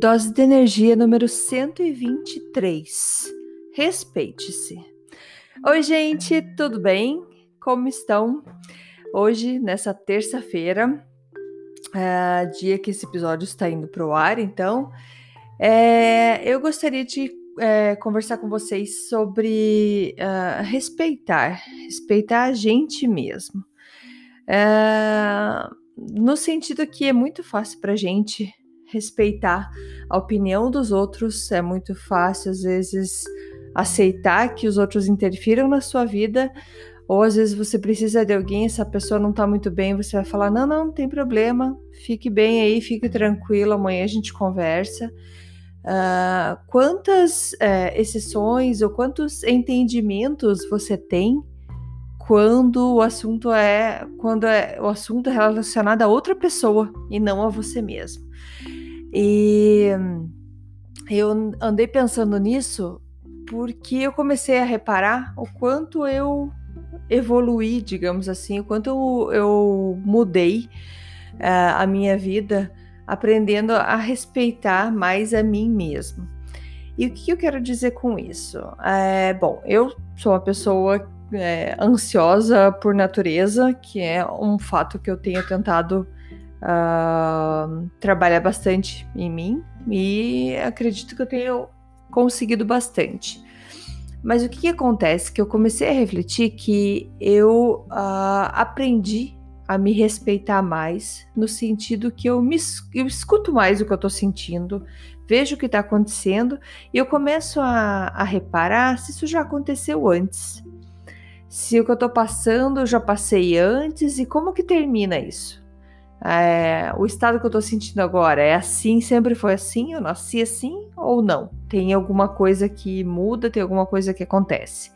Dose de energia número 123. Respeite-se. Oi, gente, tudo bem? Como estão? Hoje, nessa terça-feira, é, dia que esse episódio está indo para o ar, então, é, eu gostaria de é, conversar com vocês sobre uh, respeitar, respeitar a gente mesmo. É, no sentido que é muito fácil para a gente respeitar a opinião dos outros, é muito fácil, às vezes, aceitar que os outros interfiram na sua vida, ou às vezes você precisa de alguém, essa pessoa não tá muito bem, você vai falar: não, não, não tem problema, fique bem aí, fique tranquilo, amanhã a gente conversa. Uh, quantas uh, exceções ou quantos entendimentos você tem quando o assunto é quando é o assunto é relacionado a outra pessoa e não a você mesmo. E eu andei pensando nisso porque eu comecei a reparar o quanto eu evoluí, digamos assim, o quanto eu, eu mudei uh, a minha vida aprendendo a respeitar mais a mim mesmo. E o que eu quero dizer com isso? É, bom, eu sou uma pessoa é, ansiosa por natureza, que é um fato que eu tenho tentado uh, trabalhar bastante em mim e acredito que eu tenho conseguido bastante. Mas o que, que acontece? Que eu comecei a refletir que eu uh, aprendi a me respeitar mais, no sentido que eu, me, eu escuto mais o que eu estou sentindo, vejo o que está acontecendo e eu começo a, a reparar se isso já aconteceu antes. Se o que eu estou passando eu já passei antes e como que termina isso? É, o estado que eu estou sentindo agora é assim, sempre foi assim, eu nasci assim ou não? Tem alguma coisa que muda, tem alguma coisa que acontece.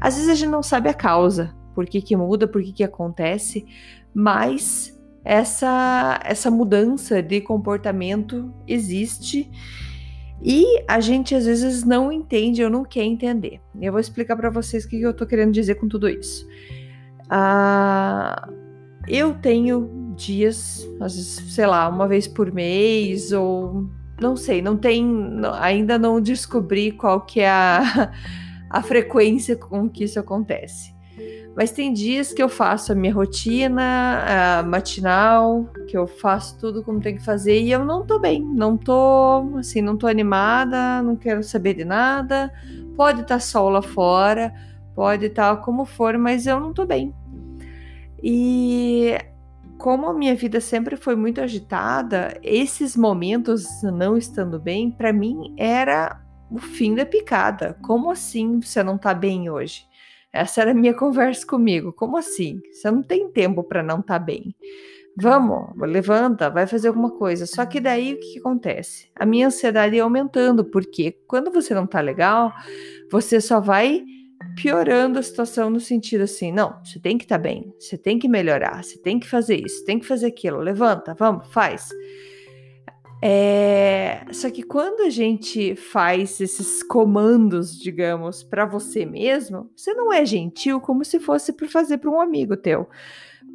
Às vezes a gente não sabe a causa, por que, que muda, por que, que acontece, mas essa, essa mudança de comportamento existe e a gente às vezes não entende ou não quer entender. Eu vou explicar para vocês o que eu estou querendo dizer com tudo isso. Ah, eu tenho dias, às vezes, sei lá, uma vez por mês ou não sei, não tem, ainda não descobri qual que é a, a frequência com que isso acontece. Mas tem dias que eu faço a minha rotina a matinal, que eu faço tudo como tem que fazer e eu não tô bem, não tô, assim, não tô animada, não quero saber de nada. Pode estar tá sol lá fora, pode estar tá como for, mas eu não tô bem. E como a minha vida sempre foi muito agitada, esses momentos não estando bem, para mim era o fim da picada. Como assim você não tá bem hoje? Essa era a minha conversa comigo. Como assim? Você não tem tempo para não tá bem. Vamos, levanta, vai fazer alguma coisa. Só que daí o que, que acontece? A minha ansiedade ia aumentando, porque quando você não tá legal, você só vai piorando a situação no sentido assim, não, você tem que estar tá bem, você tem que melhorar, você tem que fazer isso, tem que fazer aquilo, levanta, vamos, faz. É, só que quando a gente faz esses comandos, digamos, para você mesmo, você não é gentil como se fosse para fazer para um amigo teu,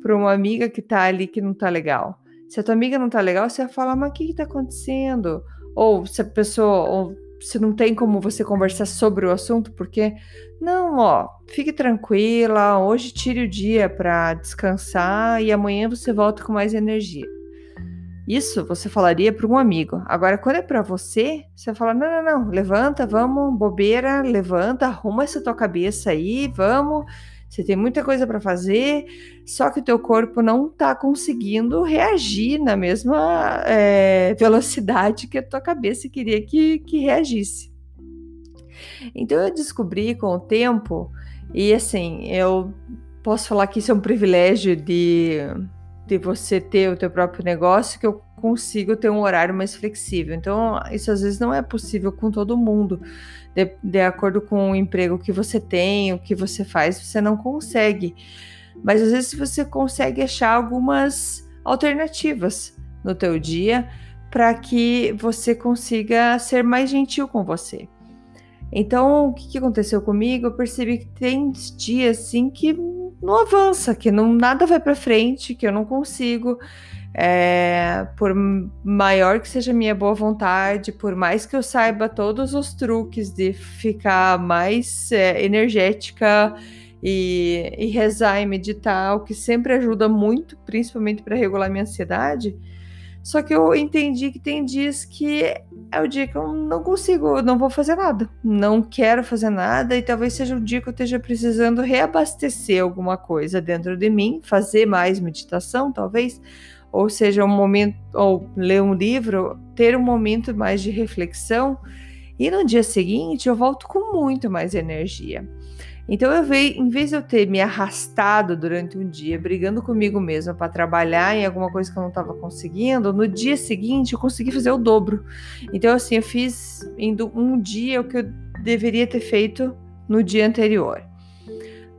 para uma amiga que tá ali que não tá legal. Se a tua amiga não tá legal, você vai falar, mas o que, que tá acontecendo? Ou se a pessoa, ou se não tem como você conversar sobre o assunto, porque não, ó, fique tranquila, hoje tire o dia para descansar e amanhã você volta com mais energia. Isso você falaria para um amigo. Agora, quando é para você, você fala: não, não, não, levanta, vamos, bobeira, levanta, arruma essa tua cabeça aí, vamos. Você tem muita coisa para fazer, só que o teu corpo não está conseguindo reagir na mesma é, velocidade que a tua cabeça queria que, que reagisse. Então eu descobri com o tempo, e assim, eu posso falar que isso é um privilégio de, de você ter o teu próprio negócio, que eu consigo ter um horário mais flexível. Então, isso às vezes não é possível com todo mundo. De, de acordo com o emprego que você tem, o que você faz, você não consegue. Mas às vezes você consegue achar algumas alternativas no teu dia para que você consiga ser mais gentil com você. Então, o que, aconteceu comigo? Eu percebi que tem dias assim que não avança, que não nada vai para frente, que eu não consigo. É, por maior que seja minha boa vontade, por mais que eu saiba todos os truques de ficar mais é, energética e, e rezar e meditar, o que sempre ajuda muito, principalmente para regular minha ansiedade, só que eu entendi que tem dias que é o dia que eu não consigo, não vou fazer nada, não quero fazer nada, e talvez seja o dia que eu esteja precisando reabastecer alguma coisa dentro de mim, fazer mais meditação, talvez, ou seja, um momento, ou ler um livro, ter um momento mais de reflexão, e no dia seguinte eu volto com muito mais energia. Então eu vejo, em vez de eu ter me arrastado durante um dia, brigando comigo mesma para trabalhar em alguma coisa que eu não estava conseguindo, no dia seguinte eu consegui fazer o dobro. Então assim, eu fiz indo um dia o que eu deveria ter feito no dia anterior.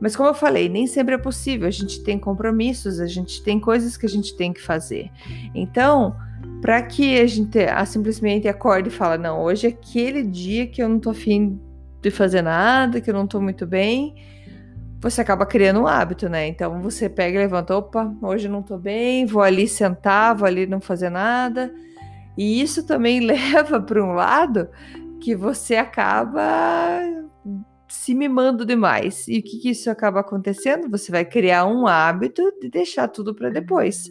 Mas como eu falei, nem sempre é possível. A gente tem compromissos, a gente tem coisas que a gente tem que fazer. Então, para que a gente a, simplesmente acorde e fala, não, hoje é aquele dia que eu não tô afim de fazer nada, que eu não tô muito bem, você acaba criando um hábito, né? Então você pega e levanta, opa, hoje eu não tô bem, vou ali sentar, vou ali não fazer nada. E isso também leva para um lado que você acaba se mimando demais. E o que, que isso acaba acontecendo? Você vai criar um hábito de deixar tudo para depois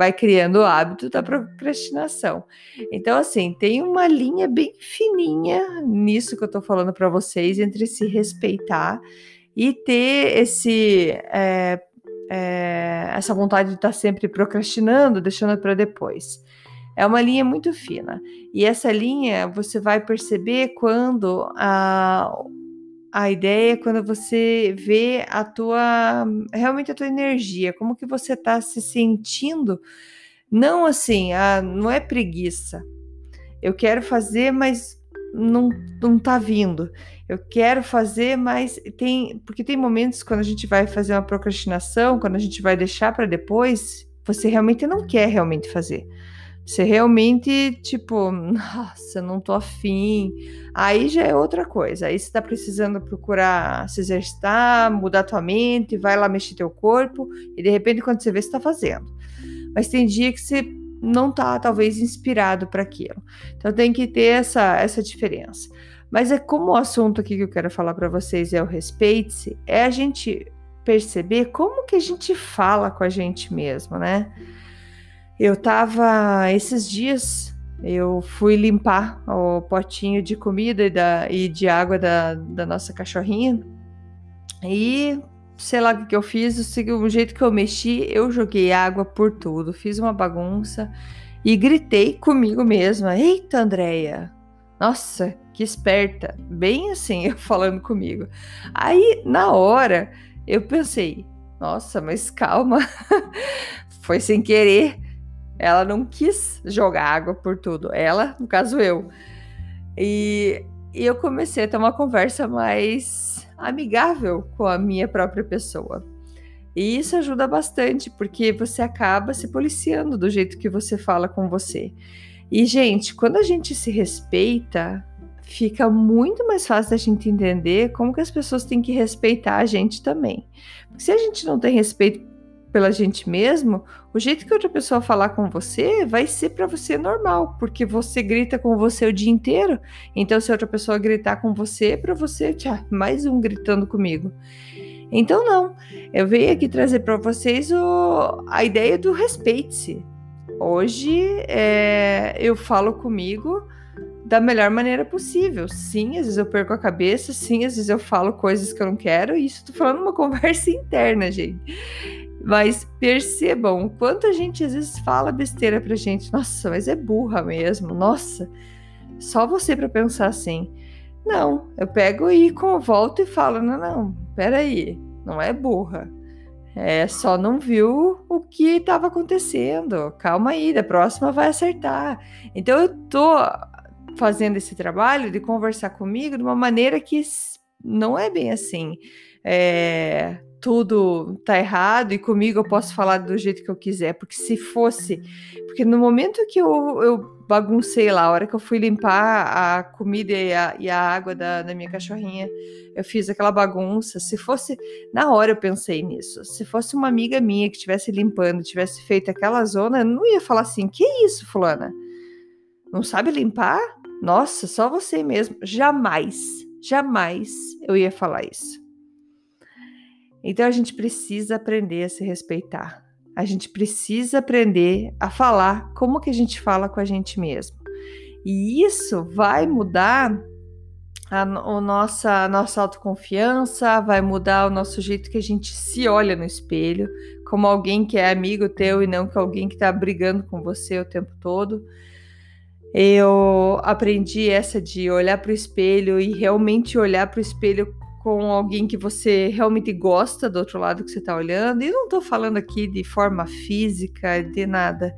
vai criando o hábito da procrastinação. Então, assim, tem uma linha bem fininha nisso que eu tô falando para vocês entre se respeitar e ter esse é, é, essa vontade de estar tá sempre procrastinando, deixando para depois. É uma linha muito fina. E essa linha você vai perceber quando a, a ideia é quando você vê a tua realmente a tua energia, como que você está se sentindo, não assim, ah, não é preguiça. Eu quero fazer, mas não não tá vindo. Eu quero fazer, mas tem porque tem momentos quando a gente vai fazer uma procrastinação, quando a gente vai deixar para depois, você realmente não quer realmente fazer. Você realmente, tipo, nossa, não tô afim. Aí já é outra coisa. Aí você tá precisando procurar se exercitar, mudar tua mente, vai lá mexer teu corpo, e de repente, quando você vê, você tá fazendo. Mas tem dia que você não tá, talvez, inspirado para aquilo. Então tem que ter essa, essa diferença. Mas é como o assunto aqui que eu quero falar para vocês é o respeite-se, é a gente perceber como que a gente fala com a gente mesmo, né? Eu tava esses dias, eu fui limpar o potinho de comida e, da, e de água da, da nossa cachorrinha. E sei lá o que eu fiz, o jeito que eu mexi, eu joguei água por tudo, fiz uma bagunça e gritei comigo mesma: Eita, Andréia! Nossa, que esperta! Bem assim, eu falando comigo. Aí, na hora, eu pensei: Nossa, mas calma, foi sem querer. Ela não quis jogar água por tudo. Ela, no caso eu. E, e eu comecei a ter uma conversa mais amigável com a minha própria pessoa. E isso ajuda bastante, porque você acaba se policiando do jeito que você fala com você. E, gente, quando a gente se respeita, fica muito mais fácil da gente entender como que as pessoas têm que respeitar a gente também. Porque se a gente não tem respeito pela gente mesmo, o jeito que outra pessoa falar com você vai ser para você normal, porque você grita com você o dia inteiro. Então, se outra pessoa gritar com você, para você, tchau, mais um gritando comigo. Então, não. Eu venho aqui trazer para vocês o, a ideia do respeite-se. Hoje é, eu falo comigo da melhor maneira possível. Sim, às vezes eu perco a cabeça, sim, às vezes eu falo coisas que eu não quero, e isso tô falando uma conversa interna, gente. Mas percebam o quanto a gente às vezes fala besteira pra gente. Nossa, mas é burra mesmo. Nossa, só você para pensar assim. Não, eu pego e volto e falo: não, não, peraí, não é burra. É, só não viu o que estava acontecendo. Calma aí, da próxima vai acertar. Então eu tô fazendo esse trabalho de conversar comigo de uma maneira que não é bem assim. É, tudo tá errado e comigo eu posso falar do jeito que eu quiser, porque se fosse, porque no momento que eu, eu baguncei lá, a hora que eu fui limpar a comida e a, e a água da, da minha cachorrinha, eu fiz aquela bagunça. Se fosse, na hora eu pensei nisso, se fosse uma amiga minha que estivesse limpando, tivesse feito aquela zona, eu não ia falar assim, que isso, fulana? Não sabe limpar? Nossa, só você mesmo. Jamais, jamais eu ia falar isso. Então a gente precisa aprender a se respeitar. A gente precisa aprender a falar como que a gente fala com a gente mesmo. E isso vai mudar a, a, nossa, a nossa autoconfiança, vai mudar o nosso jeito que a gente se olha no espelho, como alguém que é amigo teu e não que alguém que está brigando com você o tempo todo. Eu aprendi essa de olhar para o espelho e realmente olhar para o espelho com alguém que você realmente gosta do outro lado que você está olhando. E não estou falando aqui de forma física, de nada.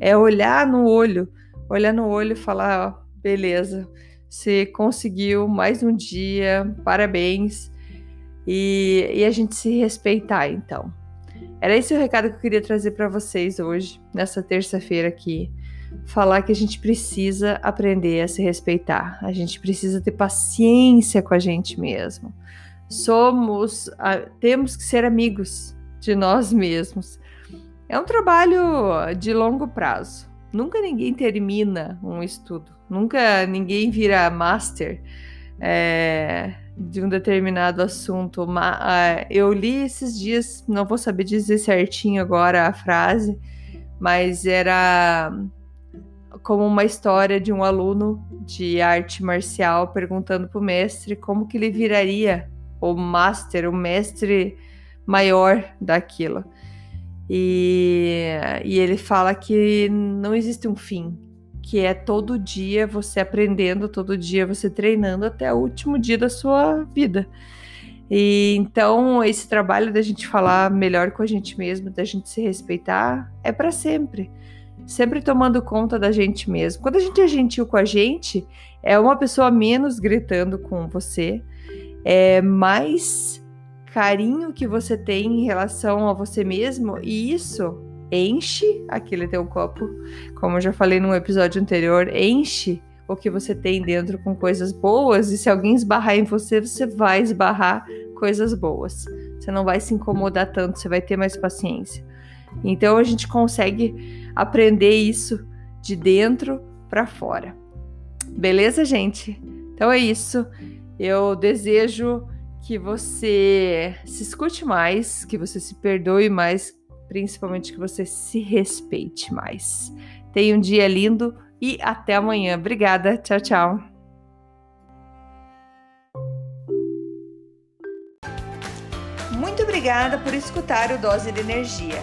É olhar no olho, olhar no olho e falar: ó, beleza, você conseguiu mais um dia, parabéns. E, e a gente se respeitar, então. Era esse o recado que eu queria trazer para vocês hoje, nessa terça-feira aqui. Falar que a gente precisa aprender a se respeitar, a gente precisa ter paciência com a gente mesmo somos, temos que ser amigos de nós mesmos. É um trabalho de longo prazo. Nunca ninguém termina um estudo, nunca ninguém vira master é, de um determinado assunto. Eu li esses dias, não vou saber dizer certinho agora a frase, mas era como uma história de um aluno de arte marcial perguntando para o mestre como que ele viraria o master, o mestre maior daquilo. E, e ele fala que não existe um fim, que é todo dia você aprendendo, todo dia você treinando até o último dia da sua vida. E então esse trabalho da gente falar melhor com a gente mesmo, da gente se respeitar, é para sempre. Sempre tomando conta da gente mesmo. Quando a gente é gentil com a gente, é uma pessoa menos gritando com você, é, mais carinho que você tem em relação a você mesmo e isso enche aquele teu copo, como eu já falei num episódio anterior, enche o que você tem dentro com coisas boas e se alguém esbarrar em você, você vai esbarrar coisas boas. Você não vai se incomodar tanto, você vai ter mais paciência. Então a gente consegue aprender isso de dentro para fora. Beleza, gente? Então é isso. Eu desejo que você se escute mais, que você se perdoe mais, principalmente que você se respeite mais. Tenha um dia lindo e até amanhã. Obrigada. Tchau, tchau. Muito obrigada por escutar o Dose de Energia.